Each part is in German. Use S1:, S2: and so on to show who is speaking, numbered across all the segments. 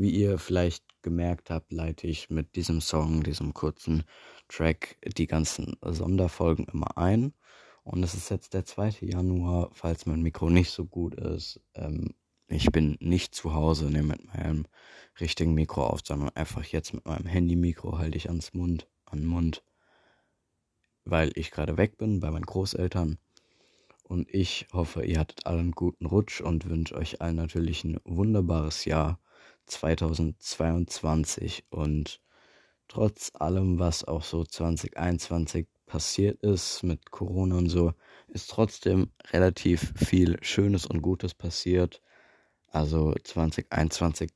S1: Wie ihr vielleicht gemerkt habt, leite ich mit diesem Song, diesem kurzen Track, die ganzen Sonderfolgen immer ein. Und es ist jetzt der 2. Januar, falls mein Mikro nicht so gut ist. Ähm, ich bin nicht zu Hause, nehme mit meinem richtigen Mikro auf, sondern einfach jetzt mit meinem Handy-Mikro halte ich ans Mund, an Mund, weil ich gerade weg bin bei meinen Großeltern. Und ich hoffe, ihr hattet alle einen guten Rutsch und wünsche euch allen natürlich ein wunderbares Jahr 2022. Und trotz allem, was auch so 2021 passiert ist mit Corona und so, ist trotzdem relativ viel Schönes und Gutes passiert. Also 2021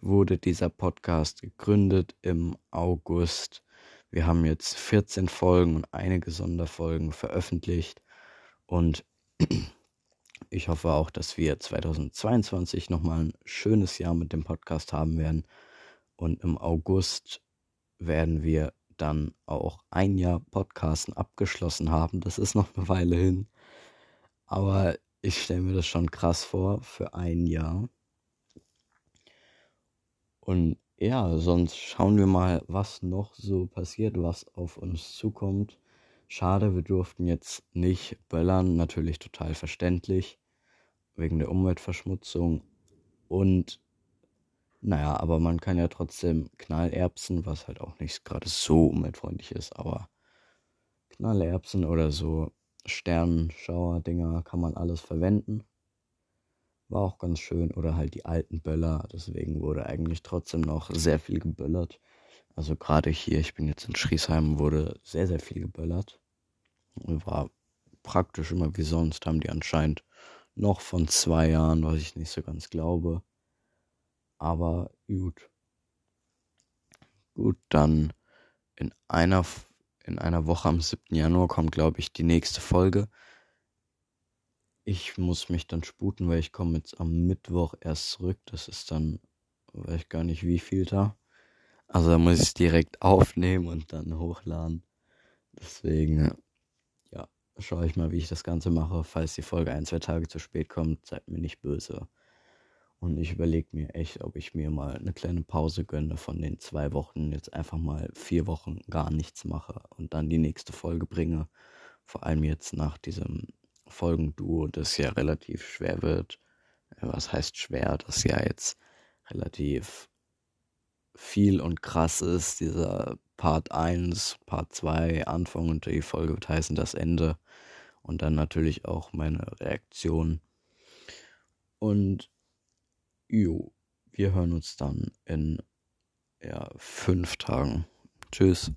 S1: wurde dieser Podcast gegründet im August. Wir haben jetzt 14 Folgen und einige Sonderfolgen veröffentlicht. Und ich hoffe auch, dass wir 2022 nochmal ein schönes Jahr mit dem Podcast haben werden. Und im August werden wir dann auch ein Jahr Podcasten abgeschlossen haben. Das ist noch eine Weile hin. Aber ich stelle mir das schon krass vor für ein Jahr. Und ja, sonst schauen wir mal, was noch so passiert, was auf uns zukommt. Schade, wir durften jetzt nicht böllern, natürlich total verständlich, wegen der Umweltverschmutzung. Und naja, aber man kann ja trotzdem Knallerbsen, was halt auch nicht gerade so umweltfreundlich ist, aber Knallerbsen oder so Sternenschauer-Dinger kann man alles verwenden. War auch ganz schön. Oder halt die alten Böller. Deswegen wurde eigentlich trotzdem noch sehr viel geböllert. Also gerade hier, ich bin jetzt in Schriesheim, wurde sehr, sehr viel geböllert. War praktisch immer wie sonst, haben die anscheinend noch von zwei Jahren, was ich nicht so ganz glaube. Aber gut. Gut, dann in einer in einer Woche am 7. Januar kommt, glaube ich, die nächste Folge. Ich muss mich dann sputen, weil ich komme jetzt am Mittwoch erst zurück. Das ist dann, weiß ich gar nicht wie viel da. Also da muss ich direkt aufnehmen und dann hochladen. Deswegen, ja, schaue ich mal, wie ich das Ganze mache. Falls die Folge ein, zwei Tage zu spät kommt, seid mir nicht böse. Und ich überlege mir echt, ob ich mir mal eine kleine Pause gönne von den zwei Wochen, jetzt einfach mal vier Wochen gar nichts mache und dann die nächste Folge bringe. Vor allem jetzt nach diesem Folgenduo, das ja relativ schwer wird. Was heißt schwer? Das ja jetzt relativ viel und krass ist. Dieser Part 1, Part 2, Anfang und die Folge wird heißen das Ende. Und dann natürlich auch meine Reaktion. Und Jo, wir hören uns dann in ja, fünf Tagen. Tschüss.